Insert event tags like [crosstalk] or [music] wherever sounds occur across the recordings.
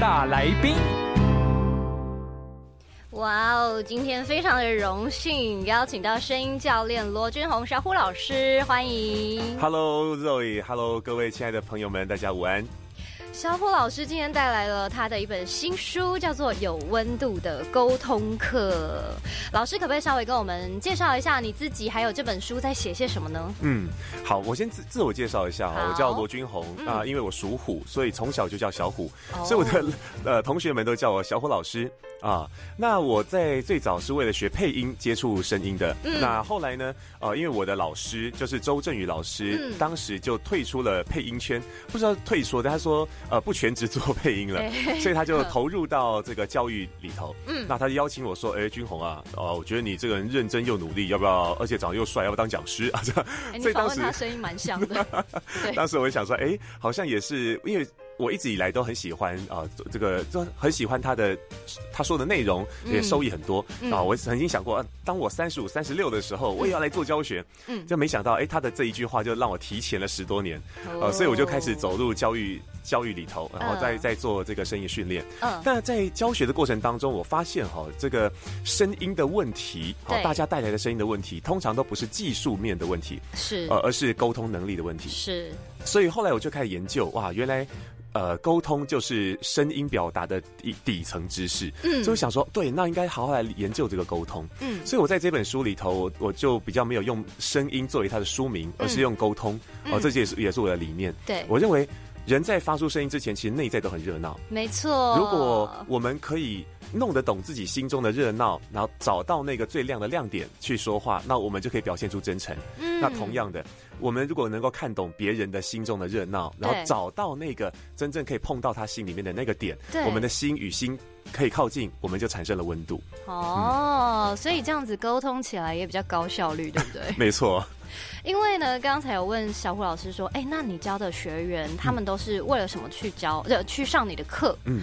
大来宾。哇哦，今天非常的荣幸邀请到声音教练罗君红小虎老师，欢迎。Hello Zoe，Hello 各位亲爱的朋友们，大家午安。小虎老师今天带来了他的一本新书，叫做《有温度的沟通课》。老师可不可以稍微跟我们介绍一下你自己，还有这本书在写些什么呢？嗯，好，我先自自我介绍一下，我叫罗君红啊，因为我属虎，所以从小就叫小虎，所以我的呃同学们都叫我小虎老师啊。那我在最早是为了学配音接触声音的，那后来呢，呃，因为我的老师就是周振宇老师，当时就退出了配音圈，不知道退出，但他说。呃，不全职做配音了，[laughs] 所以他就投入到这个教育里头。嗯，那他就邀请我说：“哎，君红啊，哦，我觉得你这个人认真又努力，要不要？而且长得又帅，要不要当讲师 [laughs] 啊？”这样，所以当时他声音蛮像的。[laughs] 当时我就想说：“哎，好像也是因为。”我一直以来都很喜欢啊，这个就很喜欢他的他说的内容，也收益很多啊。我曾经想过，当我三十五、三十六的时候，我也要来做教学。嗯，就没想到，哎，他的这一句话就让我提前了十多年。呃，所以我就开始走入教育教育里头，然后再再做这个声音训练。嗯，那在教学的过程当中，我发现哈，这个声音的问题，好，大家带来的声音的问题，通常都不是技术面的问题，是呃，而是沟通能力的问题。是，所以后来我就开始研究，哇，原来。呃，沟通就是声音表达的底底层知识，嗯，所以我想说，对，那应该好好来研究这个沟通，嗯，所以我在这本书里头，我我就比较没有用声音作为它的书名，而是用沟通，哦，这也是也是我的理念，对。我认为人在发出声音之前，其实内在都很热闹，没错，如果我们可以。弄得懂自己心中的热闹，然后找到那个最亮的亮点去说话，那我们就可以表现出真诚。嗯，那同样的，我们如果能够看懂别人的心中的热闹，然后找到那个真正可以碰到他心里面的那个点，我们的心与心可以靠近，我们就产生了温度。哦，所以这样子沟通起来也比较高效率，对不对？[laughs] 没错。因为呢，刚才有问小虎老师说，哎，那你教的学员他们都是为了什么去教？呃，去上你的课？嗯。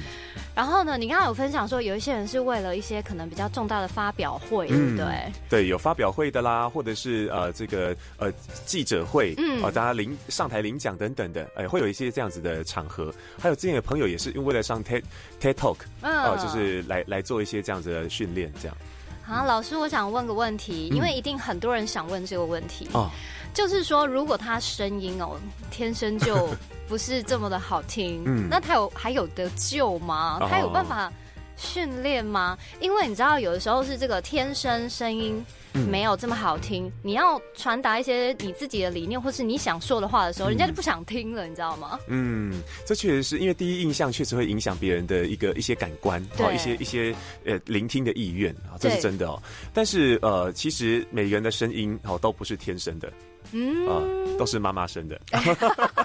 然后呢，你刚刚有分享说，有一些人是为了一些可能比较重大的发表会，对不对？对，有发表会的啦，或者是呃这个呃记者会，嗯，啊大家领上台领奖等等的，哎，会有一些这样子的场合。还有之前的朋友也是因为了上 TED TED Talk，啊，就是来来做一些这样子的训练，这样。好，老师，我想问个问题，因为一定很多人想问这个问题啊，就是说，如果他声音哦天生就 [laughs] 不是这么的好听，嗯，那他有还有得救吗？他有办法训练吗？因为你知道，有的时候是这个天生声音。没有这么好听。你要传达一些你自己的理念，或是你想说的话的时候，人家就不想听了，你知道吗？嗯，这确实是因为第一印象确实会影响别人的一个一些感官，哦，一些一些呃聆听的意愿啊，这是真的哦。但是呃，其实每个人的声音哦都不是天生的。嗯，啊，都是妈妈生的，[laughs] [laughs] [laughs]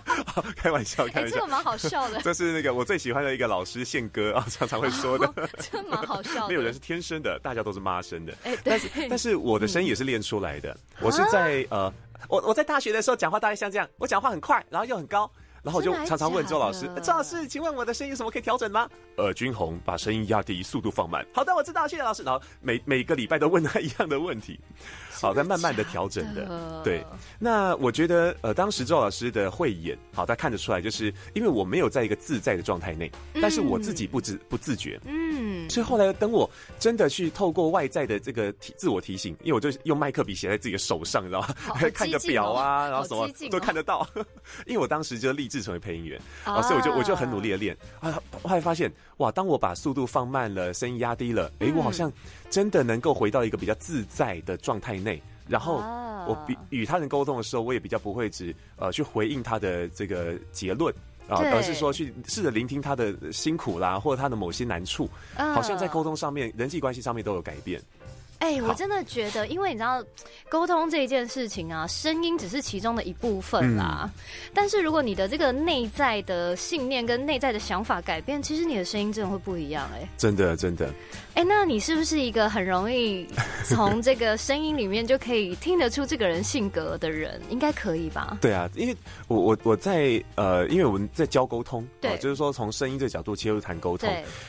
开玩笑，开玩笑，这个蛮好笑的。[laughs] 这是那个我最喜欢的一个老师宪哥啊，[laughs] 常常会说的，[laughs] 这蛮好笑。没有人是天生的，大家都是妈生的。哎，但是但是我的声音也是练出来的。我是在呃，我我在大学的时候讲话大概像这样，我讲话很快，然后又很高。然后我就常常问周老师：“周老师，请问我的声音有什么可以调整吗？”呃，君红把声音压低，速度放慢。好的，我知道，谢谢老师。然后每每个礼拜都问他一样的问题，好，在慢慢的调整的。对，那我觉得呃，当时周老师的慧眼，好，他看得出来，就是因为我没有在一个自在的状态内，但是我自己不自不自觉。嗯，所以后来等我真的去透过外在的这个提自我提醒，因为我就用麦克笔写在自己的手上，你知道吗？[laughs] 还看个表啊，然后什么都看得到。[laughs] 因为我当时就立。志成为配音员啊，所以我就我就很努力的练啊，后来发现哇，当我把速度放慢了，声音压低了，哎，我好像真的能够回到一个比较自在的状态内，然后我比与他人沟通的时候，我也比较不会只呃去回应他的这个结论啊，而是说去试着聆听他的辛苦啦，或者他的某些难处，好像在沟通上面、人际关系上面都有改变。哎，我真的觉得，因为你知道，沟通这一件事情啊，声音只是其中的一部分啦。但是如果你的这个内在的信念跟内在的想法改变，其实你的声音真的会不一样。哎，真的，真的。哎，那你是不是一个很容易从这个声音里面就可以听得出这个人性格的人？应该可以吧？对啊，因为我我我在呃，因为我们在教沟通，对，就是说从声音这个角度切入谈沟通。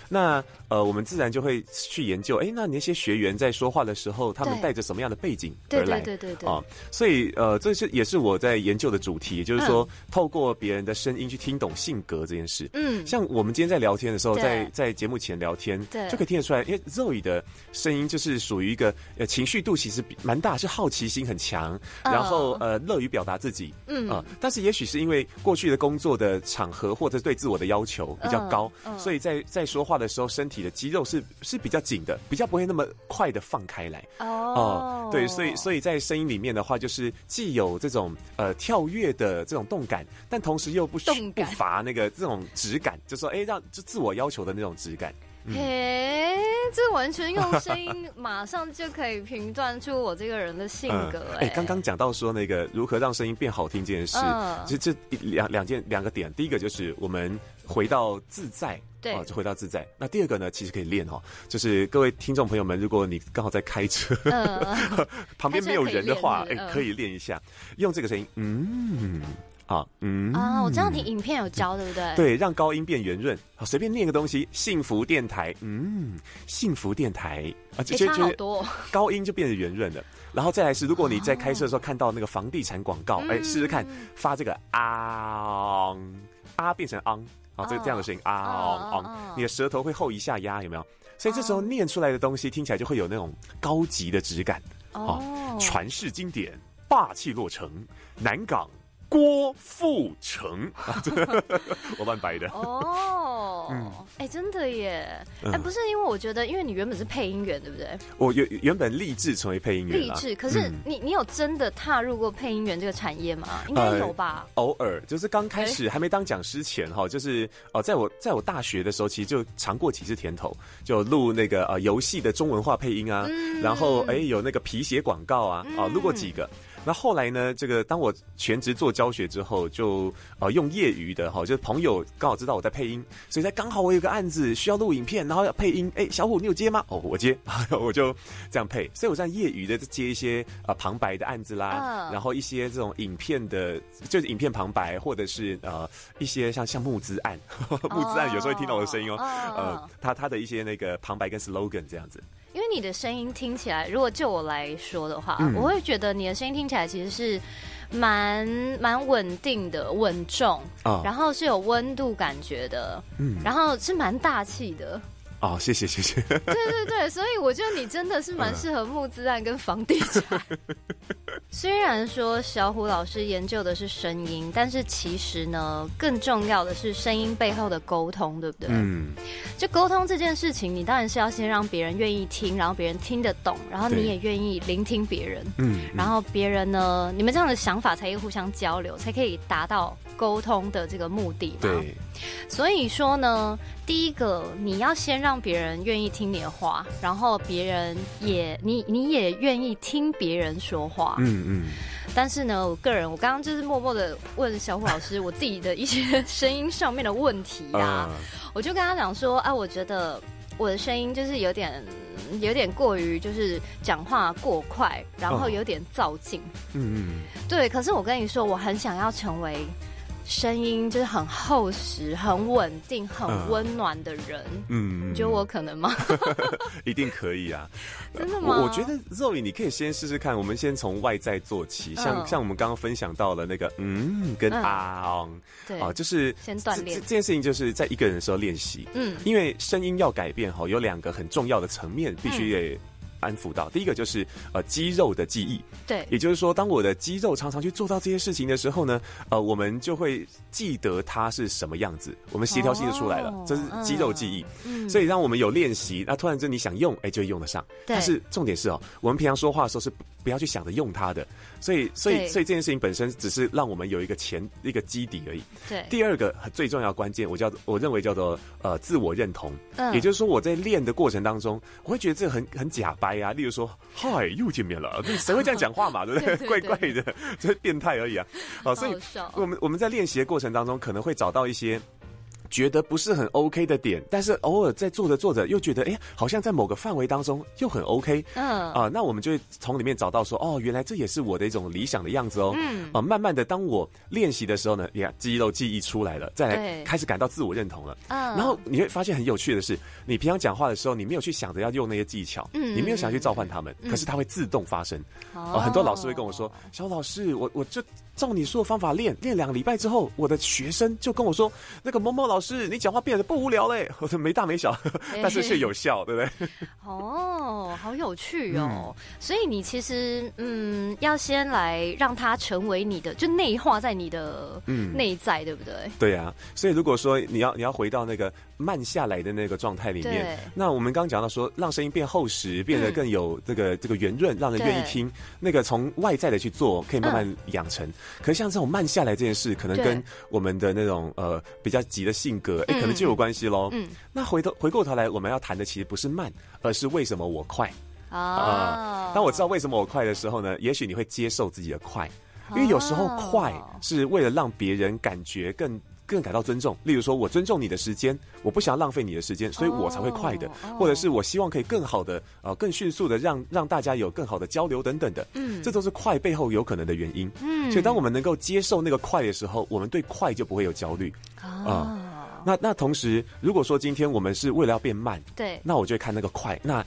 那呃，我们自然就会去研究，哎，那那些学员在说话的时候，他们带着什么样的背景而来？对对对对。啊，所以呃，这是也是我在研究的主题，也就是说透过别人的声音去听懂性格这件事。嗯，像我们今天在聊天的时候，在在节目前聊天，对，就可以听得出来，因为 Zoe 的声音就是属于一个呃情绪度其实蛮大，是好奇心很强，然后呃乐于表达自己。嗯。啊，但是也许是因为过去的工作的场合或者对自我的要求比较高，所以在在说话的时候，身体的肌肉是是比较紧的，比较不会那么快的放开来。哦，对，所以所以在声音里面的话，就是既有这种呃跳跃的这种动感，但同时又不不乏那个这种质感，就说哎，让就自我要求的那种质感。嘿，这完全用声音马上就可以评断出我这个人的性格。哎，刚刚讲到说那个如何让声音变好听这件事，其实这两两件两个点，第一个就是我们回到自在，对，就回到自在。那第二个呢，其实可以练哈，就是各位听众朋友们，如果你刚好在开车，[laughs] 旁边没有人的话，哎，可以练一下，用这个声音，嗯。啊，嗯啊，我这样听影片有教，对不对？对，让高音变圆润。好，随便念个东西，幸福电台，嗯，幸福电台啊，这些就多，高音就变得圆润了。然后再来是，如果你在开车的时候看到那个房地产广告，哎，试试看发这个啊啊变成昂，啊，这个这样的声音啊哦，你的舌头会后一下压，有没有？所以这时候念出来的东西听起来就会有那种高级的质感。哦，传世经典，霸气落成，南港。郭富城，[laughs] 我乱白的哦。嗯，哎，真的耶！哎，不是因为我觉得，因为你原本是配音员，对不对？我原原本立志成为配音员，立志。可是你你有真的踏入过配音员这个产业吗？应该有吧。偶尔，就是刚开始还没当讲师前哈，就是哦，在我在我大学的时候，其实就尝过几次甜头，就录那个呃游戏的中文化配音啊，然后哎有那个皮鞋广告啊，啊录过几个。那后来呢？这个当我全职做教学之后，就呃用业余的哈，就是朋友刚好知道我在配音，所以在刚好我有个案子需要录影片，然后要配音，哎，小虎你有接吗？哦，我接，[laughs] 我就这样配。所以我在业余的接一些呃旁白的案子啦，然后一些这种影片的，就是影片旁白，或者是呃一些像像募资案，[laughs] 募资案有时候会听到我的声音哦，呃，他他的一些那个旁白跟 slogan 这样子。因为你的声音听起来，如果就我来说的话，我会觉得你的声音听起来其实是蛮蛮稳定的、稳重，然后是有温度感觉的，嗯，然后是蛮大气的。哦，谢谢谢谢。对对对，所以我觉得你真的是蛮适合募资案跟房地产。[laughs] 虽然说小虎老师研究的是声音，但是其实呢，更重要的是声音背后的沟通，对不对？嗯。就沟通这件事情，你当然是要先让别人愿意听，然后别人听得懂，然后你也愿意聆听别人。嗯。然后别人呢，你们这样的想法才可以互相交流，才可以达到沟通的这个目的。对。所以说呢。第一个，你要先让别人愿意听你的话，然后别人也你你也愿意听别人说话。嗯嗯。但是呢，我个人我刚刚就是默默的问小虎老师我自己的一些声音上面的问题呀，我就跟他讲说，啊，我觉得我的声音就是有点 [laughs] 有点过于就是讲话过快，然后有点造劲。嗯嗯。对，可是我跟你说，我很想要成为。声音就是很厚实、很稳定、很温暖的人。嗯，你觉得我可能吗？[laughs] 一定可以啊！[laughs] 真的吗？我觉得 Zoe，你可以先试试看。我们先从外在做起，像像我们刚刚分享到了那个嗯跟啊，对啊，就是先锻炼这件事情，就是在一个人的时候练习。嗯，因为声音要改变哈，有两个很重要的层面，必须得。安抚到。第一个就是呃肌肉的记忆，对，也就是说，当我的肌肉常常去做到这些事情的时候呢，呃，我们就会记得它是什么样子，我们协调性就出来了，这是肌肉记忆。嗯，所以让我们有练习，那突然间你想用，哎，就用得上。但是重点是哦，我们平常说话的时候是不要去想着用它的。所以，所以，所以这件事情本身只是让我们有一个前一个基底而已。对。第二个最重要关键，我叫我认为叫做呃自我认同。嗯。也就是说，我在练的过程当中，我会觉得这很很假掰啊。例如说，嗨，又见面了，[laughs] 谁会这样讲话嘛？[laughs] 对不对？怪怪的，这是变态而已啊。好，所以我们我们在练习的过程当中，可能会找到一些。觉得不是很 OK 的点，但是偶尔在做着做着又觉得，哎，好像在某个范围当中又很 OK。嗯啊，那我们就会从里面找到说，哦，原来这也是我的一种理想的样子哦。嗯啊，慢慢的，当我练习的时候呢，你看肌肉记忆出来了，再来开始感到自我认同了。嗯，然后你会发现很有趣的是，你平常讲话的时候，你没有去想着要用那些技巧，嗯，你没有想去召唤他们，可是它会自动发生。哦，很多老师会跟我说，小老师，我我就。照你说的方法练，练两个礼拜之后，我的学生就跟我说：“那个某某老师，你讲话变得不无聊嘞。[laughs] ”我说：“没大没小，[laughs] 但是却有效，对不对？”哦，好有趣哦！所以你其实嗯，要先来让它成为你的，就内化在你的嗯内在，对不对？对呀。所以如果说你要你要回到那个慢下来的那个状态里面，那我们刚刚讲到说，让声音变厚实，变得更有这个这个圆润，让人愿意听。那个从外在的去做，可以慢慢养成。可是像这种慢下来这件事，可能跟我们的那种呃比较急的性格，哎，可能就有关系喽。嗯，那回头回过头来，我们要谈的其实不是慢，而是为什么我快啊？当我知道为什么我快的时候呢，也许你会接受自己的快，因为有时候快是为了让别人感觉更。更感到尊重，例如说，我尊重你的时间，我不想浪费你的时间，所以我才会快的，或者是我希望可以更好的，呃，更迅速的让让大家有更好的交流等等的，嗯，这都是快背后有可能的原因，嗯，所以当我们能够接受那个快的时候，我们对快就不会有焦虑。啊。那那同时，如果说今天我们是为了要变慢，对，那我就会看那个快，那。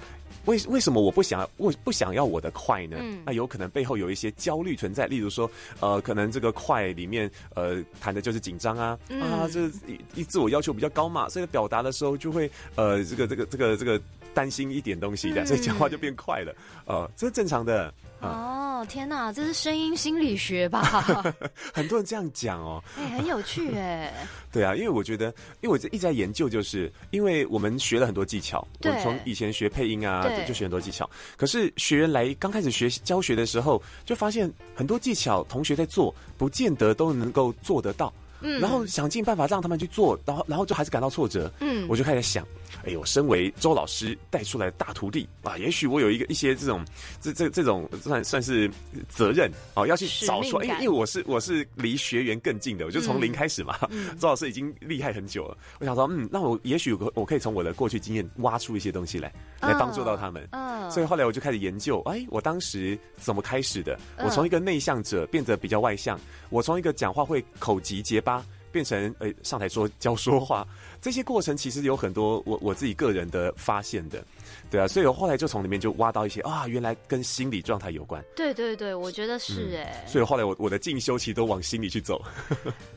为为什么我不想我不想要我的快呢？那有可能背后有一些焦虑存在，例如说，呃，可能这个快里面，呃，谈的就是紧张啊，啊，这一自我要求比较高嘛，所以表达的时候就会，呃，这个这个这个这个担心一点东西的，所以讲话就变快了，呃，这是正常的。哦，天哪，这是声音心理学吧？[laughs] 很多人这样讲哦，哎，很有趣哎。[laughs] 对啊，因为我觉得，因为我一直在研究，就是因为我们学了很多技巧，我从以前学配音啊，就学很多技巧。可是学员来刚开始学教学的时候，就发现很多技巧，同学在做，不见得都能够做得到。嗯，然后想尽办法让他们去做，然后然后就还是感到挫折。嗯，我就开始想。哎呦，身为周老师带出来的大徒弟啊，也许我有一个一些这种这这这种算算是责任啊，要去找出，因为因为我是我是离学员更近的，我就从零开始嘛。周老师已经厉害很久了，我想说，嗯，那我也许我我可以从我的过去经验挖出一些东西来，来帮助到他们。嗯，所以后来我就开始研究，哎，我当时怎么开始的？我从一个内向者变得比较外向，我从一个讲话会口急结巴。变成诶上台说教说话，这些过程其实有很多我我自己个人的发现的，对啊，所以我后来就从里面就挖到一些啊，原来跟心理状态有关。对对对，我觉得是哎。所以后来我我的进修其实都往心里去走。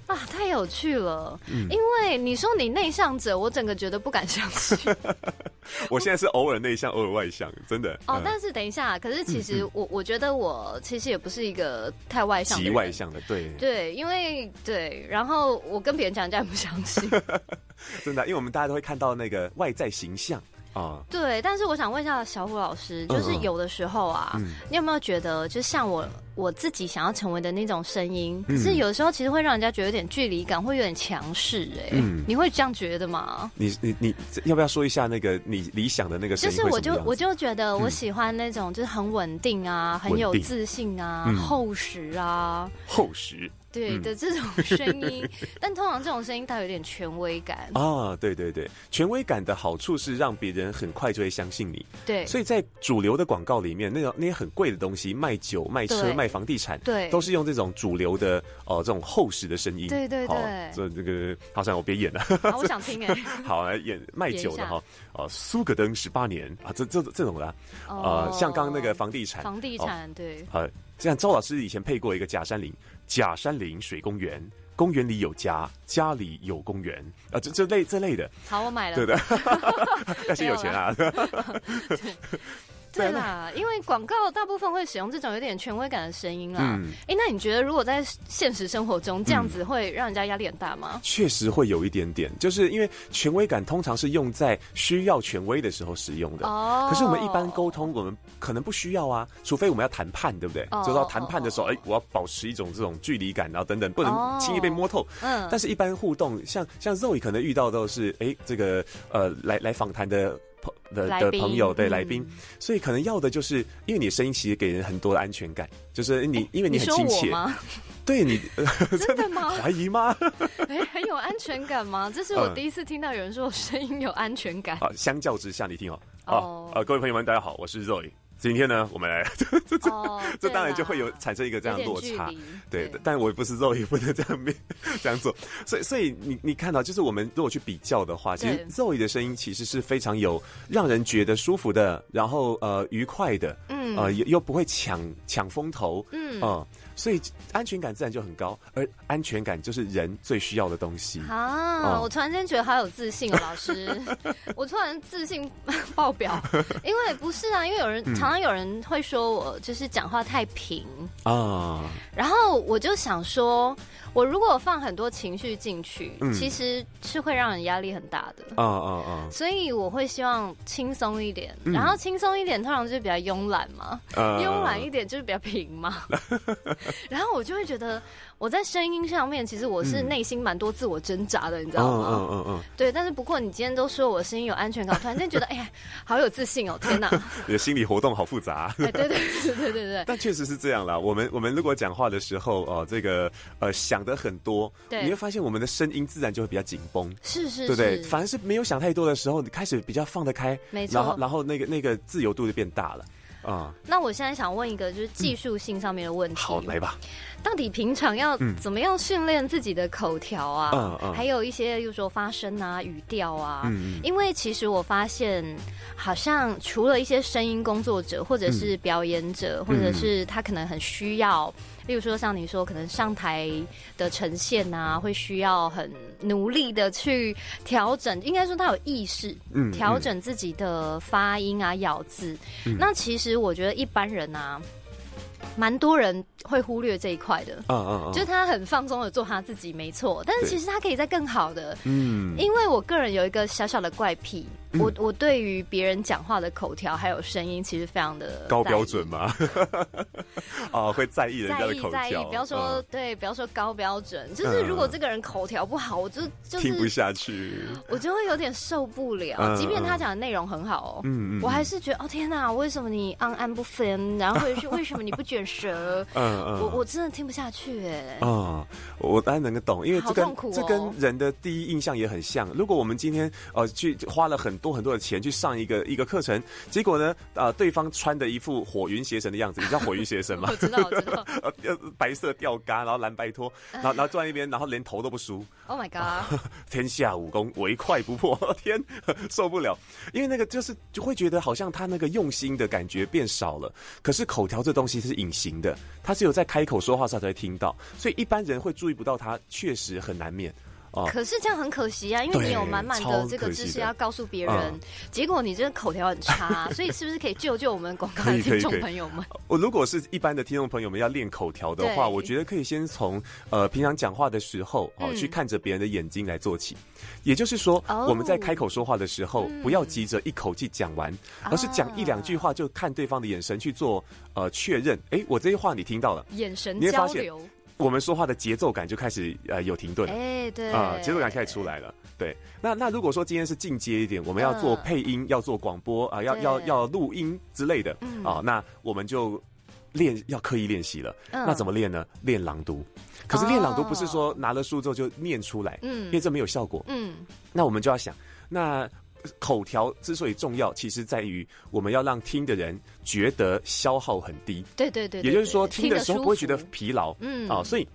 啊，太有趣了！嗯因为你说你内向者，我整个觉得不敢相信。[laughs] 我现在是偶尔内向，偶尔外向，真的。哦，但是等一下，可是其实我我觉得我其实也不是一个太外向、极外向的，对对，因为对，然后我跟别人讲，人家也不相信。[laughs] 真的，因为我们大家都会看到那个外在形象。啊，对，但是我想问一下小虎老师，就是有的时候啊，你有没有觉得，就像我我自己想要成为的那种声音，可是有的时候其实会让人家觉得有点距离感，会有点强势，哎，你会这样觉得吗？你你你要不要说一下那个你理想的那个？就是我就我就觉得我喜欢那种就是很稳定啊，很有自信啊，厚实啊，厚实。对的这种声音，[laughs] 但通常这种声音它有点权威感啊。对对对，权威感的好处是让别人很快就会相信你。对，所以在主流的广告里面，那种那些很贵的东西，卖酒、卖车、卖房地产，对，都是用这种主流的哦，这种厚实的声音。对对对，这这个好像我别演了，我想听哎。[laughs] 好，来演卖酒的哈，哦，苏格登十八年啊，这这这种的啊，像刚刚那个房地产，房地产对。呃，像周老师以前配过一个假山林。假山林水公园，公园里有家，家里有公园，啊，这这类这类的。好，我买了。对的，[laughs] 要先有钱啊。[laughs] 对啦，因为广告大部分会使用这种有点权威感的声音啦。嗯，哎，那你觉得如果在现实生活中这样子会让人家压力很大吗？确实会有一点点，就是因为权威感通常是用在需要权威的时候使用的。哦。可是我们一般沟通，我们可能不需要啊，除非我们要谈判，对不对？就是要谈判的时候，哎，我要保持一种这种距离感，然后等等，不能轻易被摸透。嗯。但是一般互动，像像 Zoe 可能遇到都是，哎，这个呃，来来访谈的。的的朋友对来宾，所以可能要的就是，因为你的声音其实给人很多的安全感，就是你因为你很亲切吗？[laughs] 对你 [laughs] 真的吗？怀疑吗？哎，很有安全感吗？[laughs] 这是我第一次听到有人说我声音有安全感。啊，相较之下，你听哦，哦，呃，各位朋友们，大家好，我是 Zoe。今天呢，我们来，[laughs] 这这这这当然就会有产生一个这样落差，对，但我也不是肉，也不能这样面 [laughs] 这样做，所以所以你你看到，就是我们如果去比较的话，其实肉的声音其实是非常有让人觉得舒服的，然后呃愉快的，嗯，呃又又不会抢抢风头，嗯。啊。所以安全感自然就很高，而安全感就是人最需要的东西啊！我突然间觉得好有自信哦，老师，[laughs] 我突然自信爆表，因为不是啊，因为有人常常有人会说我就是讲话太平啊，然后我就想说。我如果放很多情绪进去，其实是会让人压力很大的。啊啊啊！所以我会希望轻松一点，然后轻松一点通常就是比较慵懒嘛，慵懒一点就是比较平嘛。[laughs] 然后我就会觉得。我在声音上面，其实我是内心蛮多自我挣扎的，你知道吗？嗯嗯嗯。对，但是不过你今天都说我声音有安全感，突然间觉得 [laughs] 哎呀，好有自信哦！天哪，[laughs] 你的心理活动好复杂。[laughs] 对对对对对对。但确实是这样啦。我们我们如果讲话的时候哦，这个呃想的很多，你会发现我们的声音自然就会比较紧绷。是是，对不对？反而是没有想太多的时候，你开始比较放得开，没错。然后然后那个那个自由度就变大了啊。那我现在想问一个就是技术性上面的问题。好，来吧。到底平常要怎么样训练自己的口条啊？嗯嗯，还有一些，又说发声啊、语调啊。嗯嗯。因为其实我发现，好像除了一些声音工作者，或者是表演者，或者是他可能很需要，例如说像你说，可能上台的呈现啊，会需要很努力的去调整。应该说他有意识，嗯，调整自己的发音啊、咬字。那其实我觉得一般人啊。蛮多人会忽略这一块的，嗯嗯嗯，就是他很放松的做他自己，没错。但是其实他可以在更好的，嗯，因为我个人有一个小小的怪癖。我我对于别人讲话的口条还有声音，其实非常的高标准吗？啊，[laughs] 会在意人家的口条。不要说对，不要说高标准，就是如果这个人口条不好，我就就听不下去，我就会有点受不了。即便他讲的内容很好哦，嗯嗯，我还是觉得哦天哪，为什么你昂按不分？然后或者是为什么你不卷舌？嗯嗯，我我真的听不下去哎。啊，我当然能够懂，因为这跟这跟人的第一印象也很像。如果我们今天呃去花了很多很多的钱去上一个一个课程，结果呢，呃，对方穿的一副火云邪神的样子，你知道火云邪神吗？[laughs] 我知道，我知道。[laughs] 呃，白色吊嘎，然后蓝白拖，[laughs] 然后然后坐在一边，然后连头都不梳。Oh my god！天下武功，唯快不破。天，受不了。因为那个就是就会觉得好像他那个用心的感觉变少了。可是口条这东西是隐形的，他只有在开口说话时候才会听到，所以一般人会注意不到他，确实很难免。可是这样很可惜啊，因为你有满满的这个知识要告诉别人，结果你这个口条很差，所以是不是可以救救我们广告的听众朋友们？我如果是一般的听众朋友们要练口条的话，我觉得可以先从呃平常讲话的时候哦，去看着别人的眼睛来做起。也就是说，我们在开口说话的时候，不要急着一口气讲完，而是讲一两句话就看对方的眼神去做呃确认。哎，我这句话你听到了，眼神交流。我们说话的节奏感就开始呃有停顿，哎对啊节奏感开始出来了，对。那那如果说今天是进阶一点，我们要做配音，要做广播啊，要要要录音之类的啊，那我们就练要刻意练习了。那怎么练呢？练朗读。可是练朗读不是说拿了书之后就念出来，嗯，因为这没有效果。嗯，那我们就要想那。口条之所以重要，其实在于我们要让听的人觉得消耗很低。对对对，也就是说听的时候不会觉得疲劳。嗯啊，所以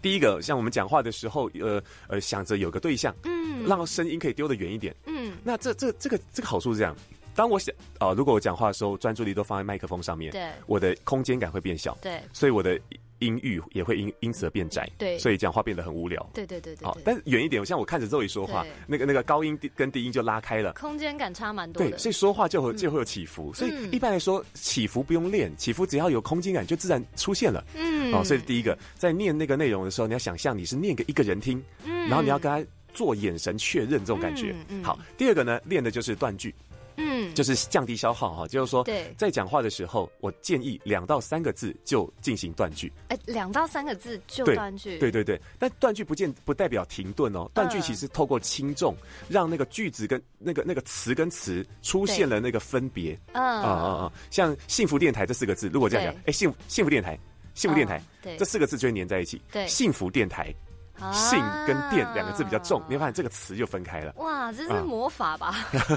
第一个像我们讲话的时候，呃呃，想着有个对象，嗯，让声音可以丢得远一点。嗯，那这这这个这个好处是这样：当我想啊，如果我讲话的时候专注力都放在麦克风上面，对，我的空间感会变小。对，所以我的音域也会因因此而变窄，对，所以讲话变得很无聊。对对对对。好，但远一点，像我看着周宇说话，那个那个高音跟低音就拉开了，空间感差蛮多。对，所以说话就会就会有起伏。所以一般来说，起伏不用练，起伏只要有空间感就自然出现了。嗯。哦，所以第一个在念那个内容的时候，你要想象你是念给一个人听，嗯，然后你要跟他做眼神确认这种感觉。嗯好，第二个呢，练的就是断句。嗯，就是降低消耗哈，就是说，在讲话的时候，我建议两到三个字就进行断句。哎，两到三个字就断句，对对对。但断句不见不代表停顿哦，断句其实透过轻重，让那个句子跟那个那个词跟词出现了那个分别。嗯啊啊啊！像幸福电台这四个字，如果这样讲，哎，幸幸福电台，幸福电台，这四个字就会粘在一起。对，幸福电台。性跟电两个字比较重，你会发现这个词就分开了。哇，这是魔法吧？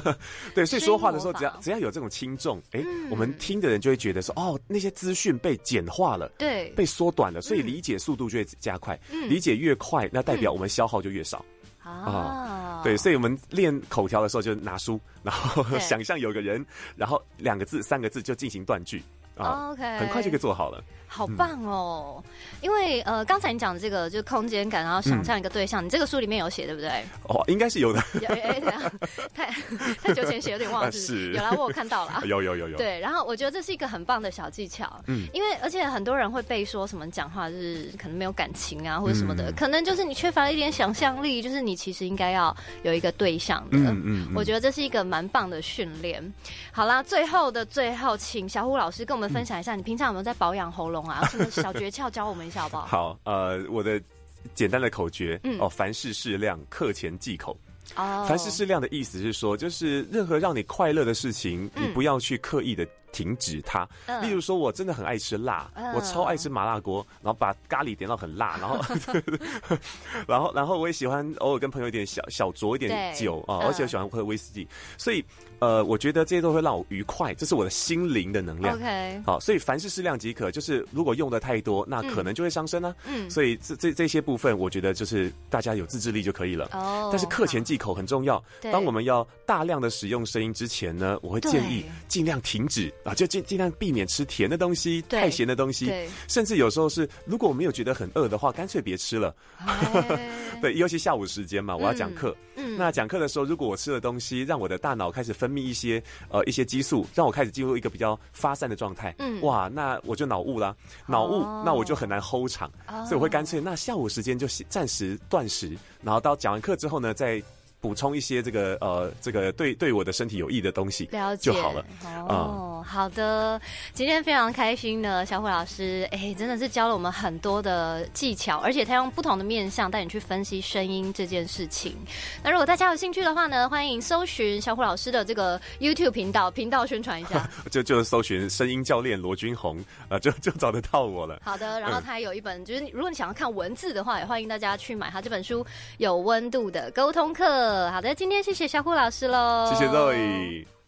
[laughs] 对，所以说话的时候，只要只要有这种轻重，哎，我们听的人就会觉得说，哦，那些资讯被简化了，对，被缩短了，所以理解速度就会加快。理解越快，那代表我们消耗就越少。啊，对，所以我们练口条的时候，就拿书，[laughs] 然后想象有个人，然后两个字、三个字就进行断句。OK，很快就可以做好了。好棒哦！因为呃，刚才你讲的这个就是空间感，然后想象一个对象，你这个书里面有写对不对？哦，应该是有的。哎，[laughs] 太太久前写有点忘记。是，有啦我有看到了。[laughs] 有有有有。对，然后我觉得这是一个很棒的小技巧。嗯。因为而且很多人会被说什么讲话是可能没有感情啊，或者什么的，可能就是你缺乏了一点想象力，就是你其实应该要有一个对象的。嗯嗯。我觉得这是一个蛮棒的训练。好啦，最后的最后，请小虎老师跟我们分享一下，你平常有没有在保养喉咙啊？什么小？诀窍教我们一下好不好？好，呃，我的简单的口诀嗯哦，凡事适量，课前忌口。哦，凡事适量的意思是说，就是任何让你快乐的事情，你不要去刻意的。停止它。例如说，我真的很爱吃辣，我超爱吃麻辣锅，然后把咖喱点到很辣，然后 [laughs] [laughs] 然后，然后我也喜欢偶尔跟朋友一点小小酌一点酒啊，而且喜欢喝威士忌，所以呃，我觉得这些都会让我愉快，这是我的心灵的能量。OK，好，所以凡事适量即可，就是如果用的太多，那可能就会伤身啊。嗯，所以这这这些部分，我觉得就是大家有自制力就可以了。哦，但是课前忌口很重要。当我们要大量的使用声音之前呢，我会建议尽量停止。啊，就尽尽量避免吃甜的东西，太咸的东西，甚至有时候是，如果我没有觉得很饿的话，干脆别吃了。[laughs] 对，尤其下午时间嘛，我要讲课。嗯，那讲课的时候，如果我吃的东西让我的大脑开始分泌一些呃一些激素，让我开始进入一个比较发散的状态，嗯，哇，那我就脑雾啦，脑雾，那我就很难 hold 场，所以我会干脆那下午时间就暂时断食，然后到讲完课之后呢，再。补充一些这个呃，这个对对我的身体有益的东西，就好了。哦，好的，今天非常开心的小虎老师，哎，真的是教了我们很多的技巧，而且他用不同的面向带你去分析声音这件事情。那如果大家有兴趣的话呢，欢迎搜寻小虎老师的这个 YouTube 频道，频道宣传一下，[laughs] 就就搜寻声音教练罗君红啊，就就找得到我了。好的，然后他还有一本，就是如果你想要看文字的话，也欢迎大家去买他这本书《有温度的沟通课》。好的，今天谢谢小虎老师喽，谢谢 Zoe。